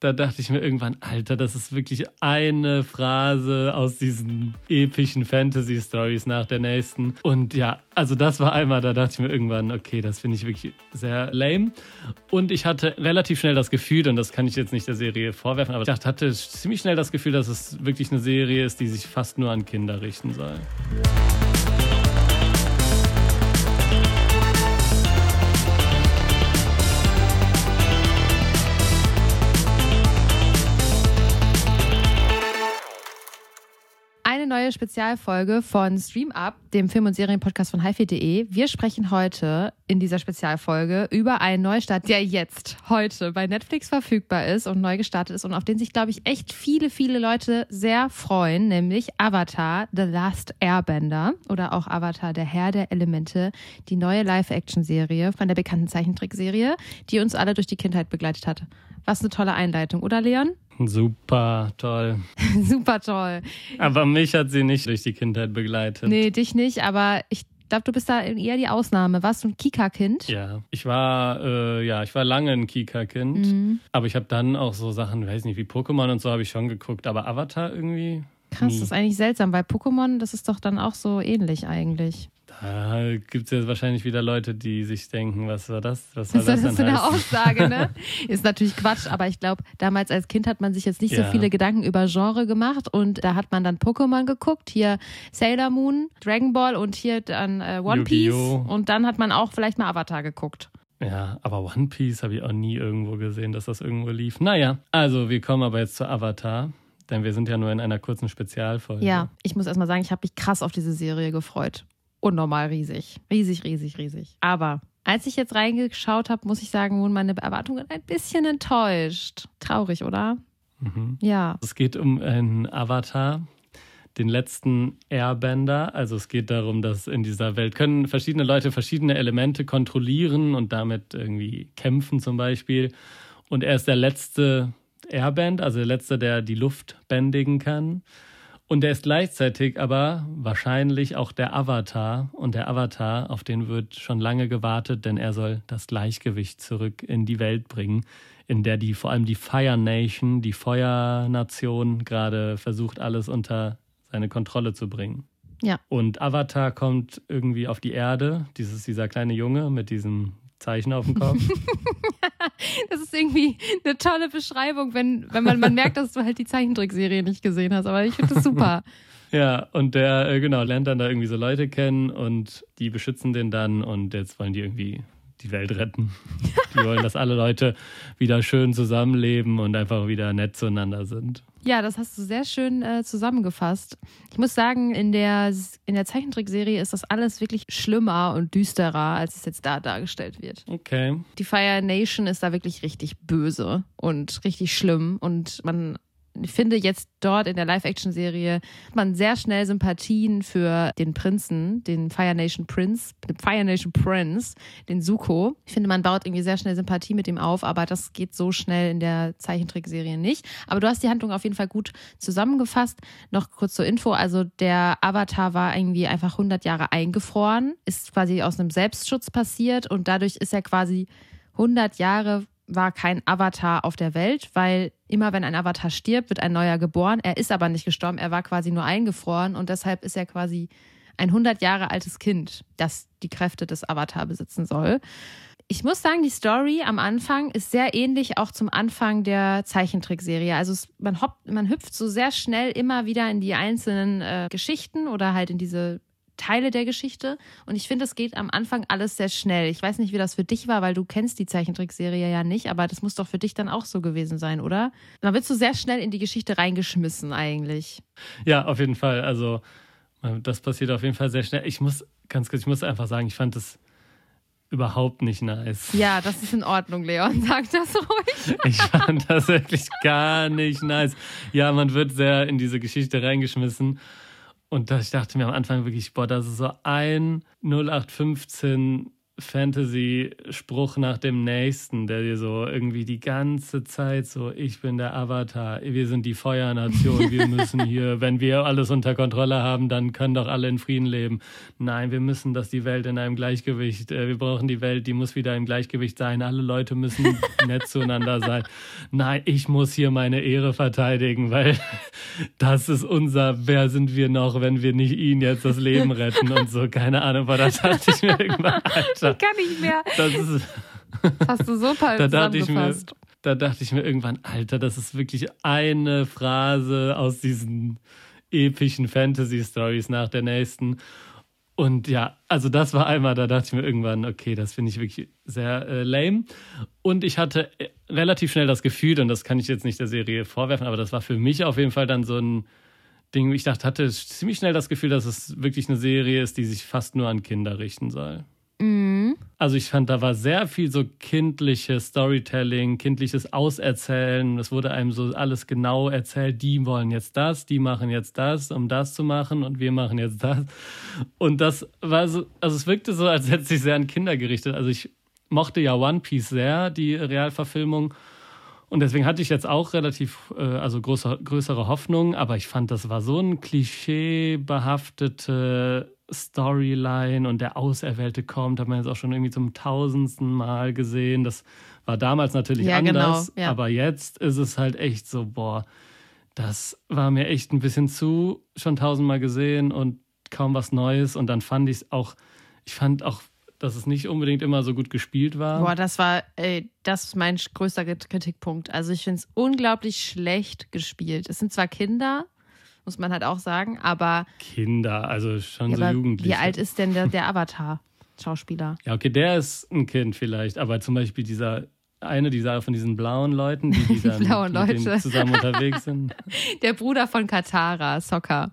da dachte ich mir irgendwann, Alter, das ist wirklich eine Phrase aus diesen epischen Fantasy-Stories nach der nächsten. Und ja, also das war einmal, da dachte ich mir irgendwann, okay, das finde ich wirklich sehr lame. Und ich hatte relativ schnell das Gefühl, und das kann ich jetzt nicht der Serie vorwerfen, aber ich hatte ziemlich schnell das Gefühl, dass es wirklich eine Serie ist, die sich fast nur an Kinder richten soll. Neue Spezialfolge von Stream Up, dem Film- und Serienpodcast von hifi.de. Wir sprechen heute in dieser Spezialfolge über einen Neustart, der jetzt, heute bei Netflix verfügbar ist und neu gestartet ist und auf den sich, glaube ich, echt viele, viele Leute sehr freuen, nämlich Avatar The Last Airbender oder auch Avatar Der Herr der Elemente, die neue Live-Action-Serie von der bekannten Zeichentrickserie, die uns alle durch die Kindheit begleitet hat. Was eine tolle Einleitung, oder Leon? Super toll. Super toll. Aber mich hat sie nicht durch die Kindheit begleitet. Nee, dich nicht, aber ich glaube, du bist da eher die Ausnahme. Warst du ein Kika-Kind? Ja, ich war, äh, ja, ich war lange ein Kika-Kind. Mhm. Aber ich habe dann auch so Sachen, weiß nicht, wie Pokémon und so habe ich schon geguckt. Aber Avatar irgendwie. Krass, nie. das ist eigentlich seltsam, weil Pokémon, das ist doch dann auch so ähnlich eigentlich. Da gibt es jetzt wahrscheinlich wieder Leute, die sich denken, was war das? Was war das, das ist so eine Aussage, ne? Ist natürlich Quatsch, aber ich glaube, damals als Kind hat man sich jetzt nicht ja. so viele Gedanken über Genre gemacht und da hat man dann Pokémon geguckt, hier Sailor Moon, Dragon Ball und hier dann äh, One Piece und dann hat man auch vielleicht mal Avatar geguckt. Ja, aber One Piece habe ich auch nie irgendwo gesehen, dass das irgendwo lief. Naja, also wir kommen aber jetzt zu Avatar. Denn wir sind ja nur in einer kurzen Spezialfolge. Ja, ich muss erstmal sagen, ich habe mich krass auf diese Serie gefreut unnormal riesig. Riesig, riesig, riesig. Aber als ich jetzt reingeschaut habe, muss ich sagen, wurden meine Erwartungen ein bisschen enttäuscht. Traurig, oder? Mhm. Ja. Es geht um einen Avatar, den letzten Airbender. Also es geht darum, dass in dieser Welt können verschiedene Leute verschiedene Elemente kontrollieren und damit irgendwie kämpfen zum Beispiel. Und er ist der letzte Airband, also der letzte, der die Luft bändigen kann. Und er ist gleichzeitig aber wahrscheinlich auch der Avatar. Und der Avatar, auf den wird schon lange gewartet, denn er soll das Gleichgewicht zurück in die Welt bringen, in der die vor allem die Fire Nation, die Feuernation, gerade versucht, alles unter seine Kontrolle zu bringen. Ja. Und Avatar kommt irgendwie auf die Erde, dieses, dieser kleine Junge mit diesem Zeichen auf dem Kopf. das ist irgendwie eine tolle Beschreibung, wenn, wenn man, man merkt, dass du halt die Zeichentrickserie nicht gesehen hast. Aber ich finde das super. ja, und der, äh, genau, lernt dann da irgendwie so Leute kennen und die beschützen den dann und jetzt wollen die irgendwie die Welt retten. Die wollen, dass alle Leute wieder schön zusammenleben und einfach wieder nett zueinander sind. Ja, das hast du sehr schön äh, zusammengefasst. Ich muss sagen, in der, in der Zeichentrickserie ist das alles wirklich schlimmer und düsterer, als es jetzt da dargestellt wird. Okay. Die Fire Nation ist da wirklich richtig böse und richtig schlimm und man ich finde jetzt dort in der Live-Action-Serie hat man sehr schnell Sympathien für den Prinzen, den Fire Nation Prince, den Fire Nation Prince, den Suko. Ich finde, man baut irgendwie sehr schnell Sympathie mit ihm auf, aber das geht so schnell in der Zeichentrickserie nicht. Aber du hast die Handlung auf jeden Fall gut zusammengefasst. Noch kurz zur Info. Also der Avatar war irgendwie einfach 100 Jahre eingefroren, ist quasi aus einem Selbstschutz passiert und dadurch ist er quasi 100 Jahre war kein Avatar auf der Welt, weil immer wenn ein Avatar stirbt, wird ein neuer geboren. Er ist aber nicht gestorben, er war quasi nur eingefroren und deshalb ist er quasi ein 100 Jahre altes Kind, das die Kräfte des Avatar besitzen soll. Ich muss sagen, die Story am Anfang ist sehr ähnlich auch zum Anfang der Zeichentrickserie. Also es, man, hoppt, man hüpft so sehr schnell immer wieder in die einzelnen äh, Geschichten oder halt in diese Teile der Geschichte. Und ich finde, es geht am Anfang alles sehr schnell. Ich weiß nicht, wie das für dich war, weil du kennst die Zeichentrickserie ja nicht, aber das muss doch für dich dann auch so gewesen sein, oder? Da wird so sehr schnell in die Geschichte reingeschmissen eigentlich. Ja, auf jeden Fall. Also das passiert auf jeden Fall sehr schnell. Ich muss ganz kurz, ich muss einfach sagen, ich fand das überhaupt nicht nice. Ja, das ist in Ordnung, Leon. Sag das ruhig. Ich fand das wirklich gar nicht nice. Ja, man wird sehr in diese Geschichte reingeschmissen. Und ich dachte mir am Anfang wirklich, boah, das ist so ein 0815 Fantasy-Spruch nach dem nächsten, der dir so irgendwie die ganze Zeit so, ich bin der Avatar, wir sind die Feuernation, wir müssen hier, wenn wir alles unter Kontrolle haben, dann können doch alle in Frieden leben. Nein, wir müssen, dass die Welt in einem Gleichgewicht, äh, wir brauchen die Welt, die muss wieder im Gleichgewicht sein, alle Leute müssen nett zueinander sein. Nein, ich muss hier meine Ehre verteidigen, weil das ist unser, wer sind wir noch, wenn wir nicht ihn jetzt das Leben retten und so, keine Ahnung, aber da dachte ich mir irgendwann, Alter. Ich kann nicht mehr. Das ist, Das hast du so da dachte ich mir, da dachte ich mir irgendwann, Alter, das ist wirklich eine Phrase aus diesen epischen Fantasy-Stories nach der nächsten. Und ja, also das war einmal, da dachte ich mir irgendwann, okay, das finde ich wirklich sehr äh, lame. Und ich hatte äh, relativ schnell das Gefühl, und das kann ich jetzt nicht der Serie vorwerfen, aber das war für mich auf jeden Fall dann so ein Ding, ich dachte, hatte ziemlich schnell das Gefühl, dass es wirklich eine Serie ist, die sich fast nur an Kinder richten soll. Also ich fand, da war sehr viel so kindliches Storytelling, kindliches Auserzählen. Es wurde einem so alles genau erzählt. Die wollen jetzt das, die machen jetzt das, um das zu machen und wir machen jetzt das. Und das war so, also es wirkte so, als hätte sich sehr an Kinder gerichtet. Also ich mochte ja One Piece sehr, die Realverfilmung. Und deswegen hatte ich jetzt auch relativ, äh, also große, größere Hoffnung, aber ich fand, das war so ein klischeebehaftete Storyline und der Auserwählte kommt, hat man jetzt auch schon irgendwie zum tausendsten Mal gesehen. Das war damals natürlich Ja, genau, anders, ja. aber jetzt ist es halt echt so, boah, das war mir echt ein bisschen zu, schon tausendmal gesehen und kaum was Neues. Und dann fand ich es auch, ich fand auch, dass es nicht unbedingt immer so gut gespielt war. Boah, das war, ey, das ist mein größter Kritikpunkt. Also ich finde es unglaublich schlecht gespielt. Es sind zwar Kinder, muss man halt auch sagen, aber, Kinder, also schon ja, so Jugendliche. wie alt ist denn der, der Avatar-Schauspieler? Ja, okay, der ist ein Kind vielleicht, aber zum Beispiel dieser eine dieser von diesen blauen Leuten, die, die dann blauen mit denen Leute. zusammen unterwegs sind. Der Bruder von Katara, Sokka.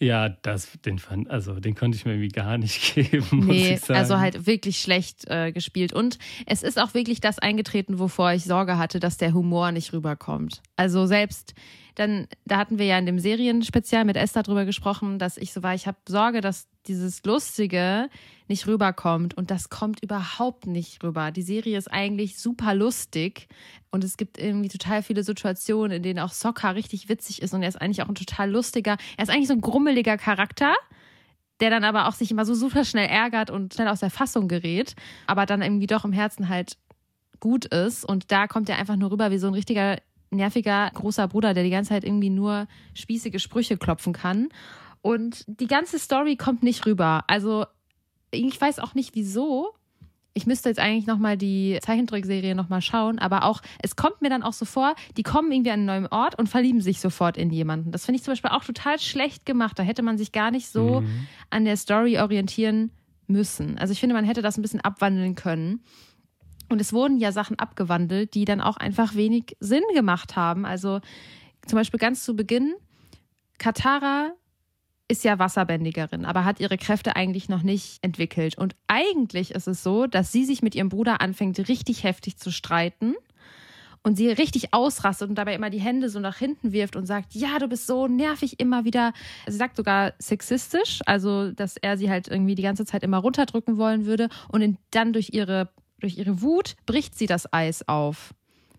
Ja, das, den fand, also den konnte ich mir irgendwie gar nicht geben, muss Nee, ich sagen. also halt wirklich schlecht äh, gespielt. Und es ist auch wirklich das eingetreten, wovor ich Sorge hatte, dass der Humor nicht rüberkommt. Also selbst dann, da hatten wir ja in dem Serienspezial mit Esther drüber gesprochen, dass ich so war, ich habe Sorge, dass dieses Lustige nicht rüberkommt. Und das kommt überhaupt nicht rüber. Die Serie ist eigentlich super lustig. Und es gibt irgendwie total viele Situationen, in denen auch Sokka richtig witzig ist. Und er ist eigentlich auch ein total lustiger, er ist eigentlich so ein grummeliger Charakter der dann aber auch sich immer so super schnell ärgert und schnell aus der Fassung gerät, aber dann irgendwie doch im Herzen halt gut ist. Und da kommt er einfach nur rüber wie so ein richtiger, nerviger, großer Bruder, der die ganze Zeit irgendwie nur spießige Sprüche klopfen kann. Und die ganze Story kommt nicht rüber. Also ich weiß auch nicht wieso. Ich müsste jetzt eigentlich nochmal die Zeichentrickserie nochmal schauen, aber auch, es kommt mir dann auch so vor, die kommen irgendwie an einen neuen Ort und verlieben sich sofort in jemanden. Das finde ich zum Beispiel auch total schlecht gemacht. Da hätte man sich gar nicht so Mhm. an der Story orientieren müssen. Also ich finde, man hätte das ein bisschen abwandeln können. Und es wurden ja Sachen abgewandelt, die dann auch einfach wenig Sinn gemacht haben. Also zum Beispiel ganz zu Beginn, Katara ist ja Wasserbändigerin, aber hat ihre Kräfte eigentlich noch nicht entwickelt. Und eigentlich ist es so, dass sie sich mit ihrem Bruder anfängt, richtig heftig zu streiten und sie richtig ausrastet und dabei immer die Hände so nach hinten wirft und sagt, ja, du bist so nervig immer wieder. Sie sagt sogar sexistisch, also dass er sie halt irgendwie die ganze Zeit immer runterdrücken wollen würde und dann durch ihre, durch ihre Wut bricht sie das Eis auf.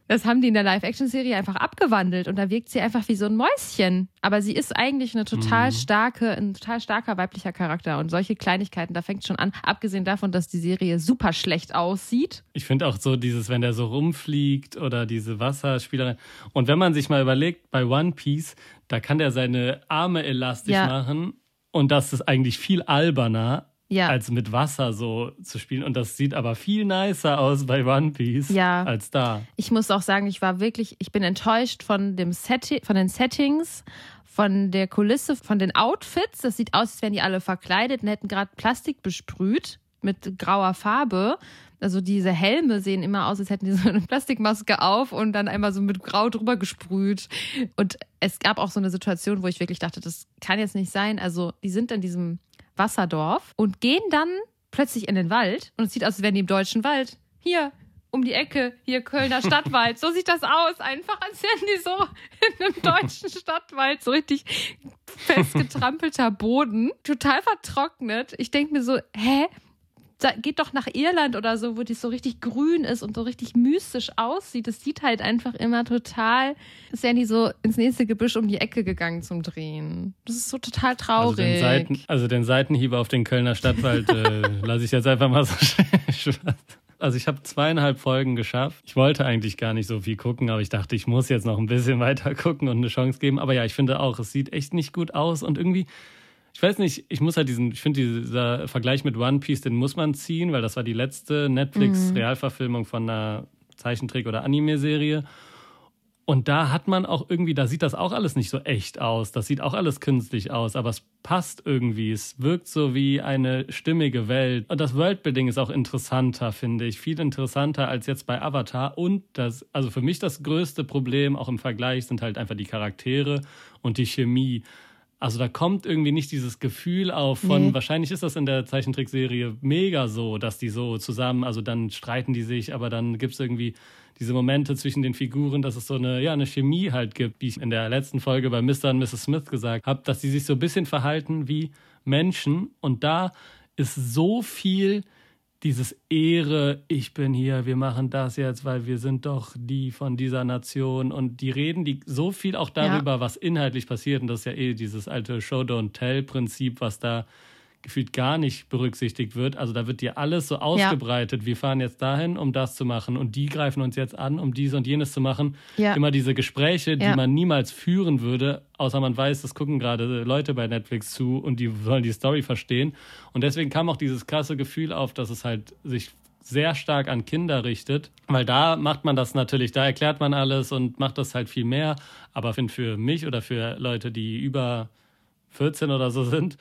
Das haben die in der Live-Action-Serie einfach abgewandelt und da wirkt sie einfach wie so ein Mäuschen. Aber sie ist eigentlich eine total Mhm. starke, ein total starker weiblicher Charakter. Und solche Kleinigkeiten, da fängt schon an, abgesehen davon, dass die Serie super schlecht aussieht. Ich finde auch so dieses, wenn der so rumfliegt oder diese Wasserspielerin. Und wenn man sich mal überlegt, bei One Piece, da kann der seine Arme elastisch Ja. machen. Und das ist eigentlich viel alberner, Ja. als mit Wasser so zu spielen. Und das sieht aber viel nicer aus bei One Piece Ja. als da. Ich muss auch sagen, ich war wirklich, ich bin enttäuscht von dem Setting, von den Settings, von der Kulisse, von den Outfits. Das sieht aus, als wären die alle verkleidet und hätten gerade Plastik besprüht mit grauer Farbe. Also diese Helme sehen immer aus, als hätten die so eine Plastikmaske auf und dann einmal so mit Grau drüber gesprüht. Und es gab auch so eine Situation, wo ich wirklich dachte, das kann jetzt nicht sein. Also die sind in diesem Wasserdorf und gehen dann plötzlich in den Wald und es sieht aus, als wären die im deutschen Wald. Hier, um die Ecke, hier Kölner Stadtwald. So sieht das aus. Einfach als wären die so in einem deutschen Stadtwald, so richtig festgetrampelter Boden, total vertrocknet. Ich denke mir so, hä? Geht doch nach Irland oder so, wo die so richtig grün ist und so richtig mystisch aussieht. Das sieht halt einfach immer total, ist ja nie so ins nächste Gebüsch um die Ecke gegangen zum Drehen. Das ist so total traurig. Also den, Seiten, also den Seitenhieb auf den Kölner Stadtwald äh, lasse ich jetzt einfach mal so schwarz. Also ich habe zweieinhalb Folgen geschafft. Ich wollte eigentlich gar nicht so viel gucken, aber ich dachte, ich muss jetzt noch ein bisschen weiter gucken und eine Chance geben. Aber ja, ich finde auch, es sieht echt nicht gut aus und irgendwie ich weiß nicht, ich muss halt diesen, ich finde dieser Vergleich mit One Piece, den muss man ziehen, weil das war die letzte Netflix-Realverfilmung von einer Zeichentrick- oder Anime-Serie. Und da hat man auch irgendwie, da sieht das auch alles nicht so echt aus. Das sieht auch alles künstlich aus, aber es passt irgendwie. Es wirkt so wie eine stimmige Welt. Und das Worldbuilding ist auch interessanter, finde ich. Viel interessanter als jetzt bei Avatar. Und das, also für mich das größte Problem, auch im Vergleich, sind halt einfach die Charaktere und die Chemie. Also da kommt irgendwie nicht dieses Gefühl auf von, nee. wahrscheinlich ist das in der Zeichentrickserie mega so, dass die so zusammen, also dann streiten die sich, aber dann gibt es irgendwie diese Momente zwischen den Figuren, dass es so eine, ja, eine Chemie halt gibt, wie ich in der letzten Folge bei Mr. und Mrs. Smith gesagt habe, dass die sich so ein bisschen verhalten wie Menschen und da ist so viel dieses Ehre, ich bin hier, wir machen das jetzt, weil wir sind doch die von dieser Nation und die reden die so viel auch darüber, ja. was inhaltlich passiert und das ist ja eh dieses alte Show Don't Tell Prinzip, was da gefühlt gar nicht berücksichtigt wird. Also da wird dir alles so ausgebreitet. Ja. Wir fahren jetzt dahin, um das zu machen und die greifen uns jetzt an, um dies und jenes zu machen. Ja. Immer diese Gespräche, die ja. man niemals führen würde, außer man weiß, es gucken gerade Leute bei Netflix zu und die sollen die Story verstehen. Und deswegen kam auch dieses krasse Gefühl auf, dass es halt sich sehr stark an Kinder richtet, weil da macht man das natürlich, da erklärt man alles und macht das halt viel mehr. Aber für mich oder für Leute, die über 14 oder so sind,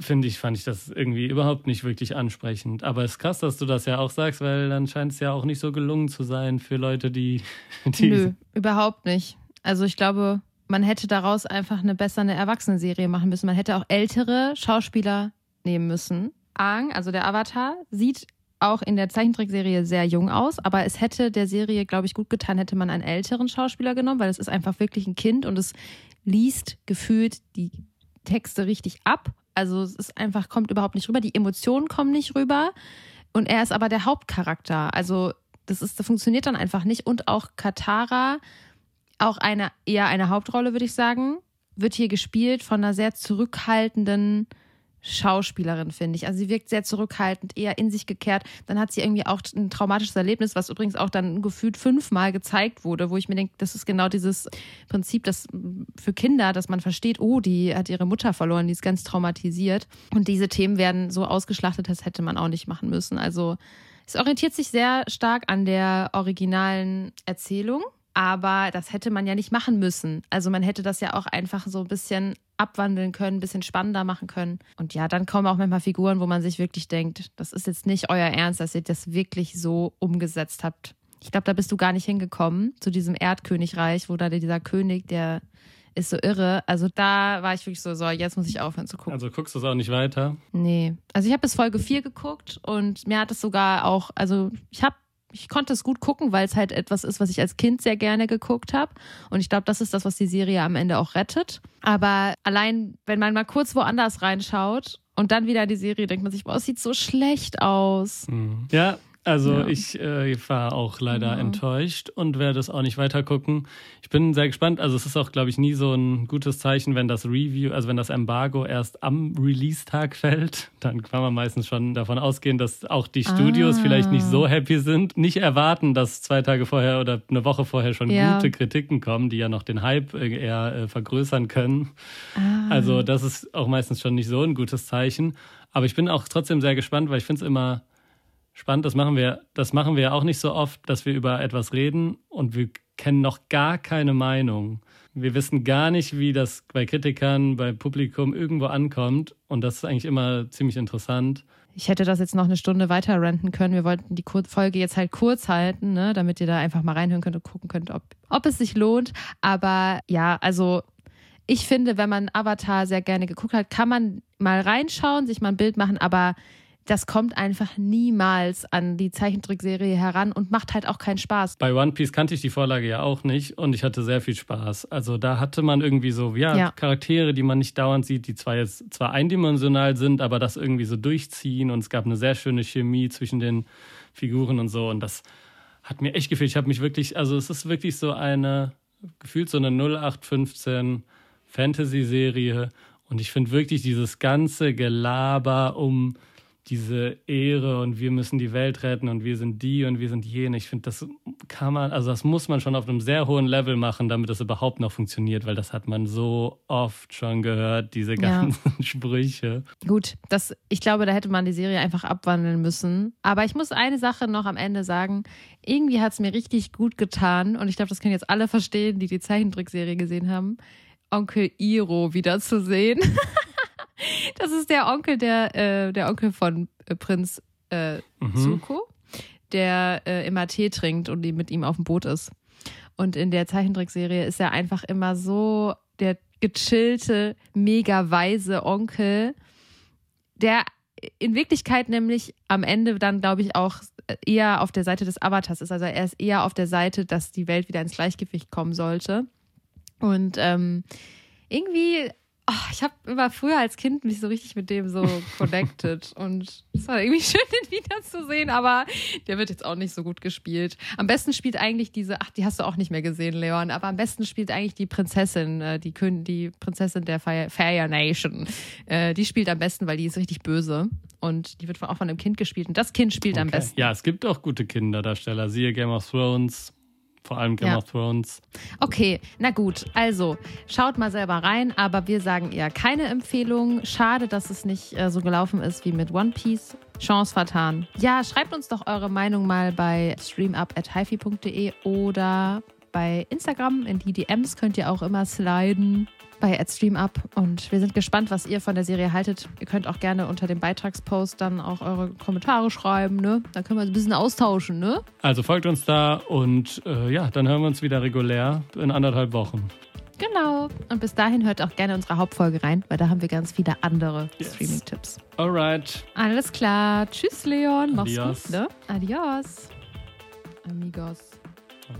finde ich, fand ich das irgendwie überhaupt nicht wirklich ansprechend. Aber es ist krass, dass du das ja auch sagst, weil dann scheint es ja auch nicht so gelungen zu sein für Leute, die. die Nö, überhaupt nicht. Also ich glaube, man hätte daraus einfach eine bessere Erwachsenenserie machen müssen. Man hätte auch ältere Schauspieler nehmen müssen. Aang, also der Avatar, sieht auch in der Zeichentrickserie sehr jung aus, aber es hätte der Serie, glaube ich, gut getan, hätte man einen älteren Schauspieler genommen, weil es ist einfach wirklich ein Kind und es liest gefühlt die Texte richtig ab also es ist einfach, kommt überhaupt nicht rüber. Die Emotionen kommen nicht rüber. Und er ist aber der Hauptcharakter. Also das ist, das funktioniert dann einfach nicht. Und auch Katara, auch eine, eher eine Hauptrolle, würde ich sagen, wird hier gespielt von einer sehr zurückhaltenden Schauspielerin, finde ich. Also sie wirkt sehr zurückhaltend, eher in sich gekehrt. Dann hat sie irgendwie auch ein traumatisches Erlebnis, was übrigens auch dann gefühlt fünfmal gezeigt wurde, wo ich mir denke, das ist genau dieses Prinzip, das für Kinder, dass man versteht, oh, die hat ihre Mutter verloren, die ist ganz traumatisiert. Und diese Themen werden so ausgeschlachtet, das hätte man auch nicht machen müssen. Also es orientiert sich sehr stark an der originalen Erzählung aber das hätte man ja nicht machen müssen. Also man hätte das ja auch einfach so ein bisschen abwandeln können, ein bisschen spannender machen können. Und ja, dann kommen auch manchmal Figuren, wo man sich wirklich denkt, das ist jetzt nicht euer Ernst, dass ihr das wirklich so umgesetzt habt. Ich glaube, da bist du gar nicht hingekommen zu diesem Erdkönigreich, wo da dieser König, der ist so irre. Also da war ich wirklich so, so, jetzt muss ich aufhören zu gucken. Also guckst du es auch nicht weiter? Nee. Also ich habe bis Folge 4 geguckt und mir hat es sogar auch, also ich habe ich konnte es gut gucken, weil es halt etwas ist, was ich als Kind sehr gerne geguckt habe. Und ich glaube, das ist das, was die Serie am Ende auch rettet. Aber allein, wenn man mal kurz woanders reinschaut und dann wieder die Serie, denkt man sich, boah, es sieht so schlecht aus. Mhm. Ja, also ja. ich äh, war auch leider ja. enttäuscht und werde es auch nicht weiter gucken. Ich bin sehr gespannt. Also es ist auch, glaube ich, nie so ein gutes Zeichen, wenn das Review, also wenn das Embargo erst am Release-Tag fällt. Dann kann man meistens schon davon ausgehen, dass auch die Studios ah. vielleicht nicht so happy sind. Nicht erwarten, dass zwei Tage vorher oder eine Woche vorher schon ja. gute Kritiken kommen, die ja noch den Hype eher äh, vergrößern können. Ah. Also das ist auch meistens schon nicht so ein gutes Zeichen. Aber ich bin auch trotzdem sehr gespannt, weil ich finde es immer Spannend, das machen wir, das machen wir ja auch nicht so oft, dass wir über etwas reden und wir kennen noch gar keine Meinung. Wir wissen gar nicht, wie das bei Kritikern, bei Publikum irgendwo ankommt. Und das ist eigentlich immer ziemlich interessant. Ich hätte das jetzt noch eine Stunde weiter renten können. Wir wollten die Folge jetzt halt kurz halten, ne, damit ihr da einfach mal reinhören könnt und gucken könnt, ob, ob es sich lohnt. Aber ja, also ich finde, wenn man Avatar sehr gerne geguckt hat, kann man mal reinschauen, sich mal ein Bild machen, aber das kommt einfach niemals an die Zeichentrickserie heran und macht halt auch keinen Spaß. Bei One Piece kannte ich die Vorlage ja auch nicht und ich hatte sehr viel Spaß. Also da hatte man irgendwie so, ja, ja. Charaktere, die man nicht dauernd sieht, die zwar jetzt zwar eindimensional sind, aber das irgendwie so durchziehen und es gab eine sehr schöne Chemie zwischen den Figuren und so und das hat mir echt gefehlt. Ich habe mich wirklich, also es ist wirklich so eine, gefühlt so eine 0815 Fantasy-Serie und ich finde wirklich dieses ganze Gelaber um diese Ehre und wir müssen die Welt retten und wir sind die und wir sind jene. Ich finde, das kann man, also das muss man schon auf einem sehr hohen Level machen, damit das überhaupt noch funktioniert, weil das hat man so oft schon gehört, diese ganzen ja. Sprüche. Gut, das, ich glaube, da hätte man die Serie einfach abwandeln müssen. Aber ich muss eine Sache noch am Ende sagen. Irgendwie hat es mir richtig gut getan und ich glaube, das können jetzt alle verstehen, die die Zeichentrickserie gesehen haben. Onkel Iro wiederzusehen. Das ist der Onkel, der, äh, der Onkel von äh, Prinz äh, mhm. Zuko, der äh, immer Tee trinkt und mit ihm auf dem Boot ist. Und in der Zeichentrickserie ist er einfach immer so der gechillte, mega weise Onkel, der in Wirklichkeit nämlich am Ende dann, glaube ich, auch eher auf der Seite des Avatars ist. Also er ist eher auf der Seite, dass die Welt wieder ins Gleichgewicht kommen sollte. Und ähm, irgendwie Oh, ich habe immer früher als Kind mich so richtig mit dem so connected und es war irgendwie schön, den wiederzusehen, aber der wird jetzt auch nicht so gut gespielt. Am besten spielt eigentlich diese, ach, die hast du auch nicht mehr gesehen, Leon, aber am besten spielt eigentlich die Prinzessin, äh, die, Kön die Prinzessin der Fire Nation. Äh, die spielt am besten, weil die ist richtig böse und die wird auch von einem Kind gespielt und das Kind spielt okay. am besten. Ja, es gibt auch gute Kinderdarsteller, siehe Game of Thrones, vor allem Game ja. of Thrones. Okay, na gut. Also, schaut mal selber rein, aber wir sagen eher keine Empfehlung. Schade, dass es nicht äh, so gelaufen ist wie mit One Piece. Chance vertan. Ja, schreibt uns doch eure Meinung mal bei streamup.hifi.de oder bei Instagram. In die DMs könnt ihr auch immer sliden bei AdStreamUp und wir sind gespannt, was ihr von der Serie haltet. Ihr könnt auch gerne unter dem Beitragspost dann auch eure Kommentare schreiben, ne? Dann können wir uns ein bisschen austauschen, ne? Also folgt uns da und äh, ja, dann hören wir uns wieder regulär in anderthalb Wochen. Genau. Und bis dahin hört auch gerne unsere Hauptfolge rein, weil da haben wir ganz viele andere yes. Streaming-Tipps. Alright. Alles klar. Tschüss, Leon. Mach's Adios. gut, ne? Adios. Amigos. Oh,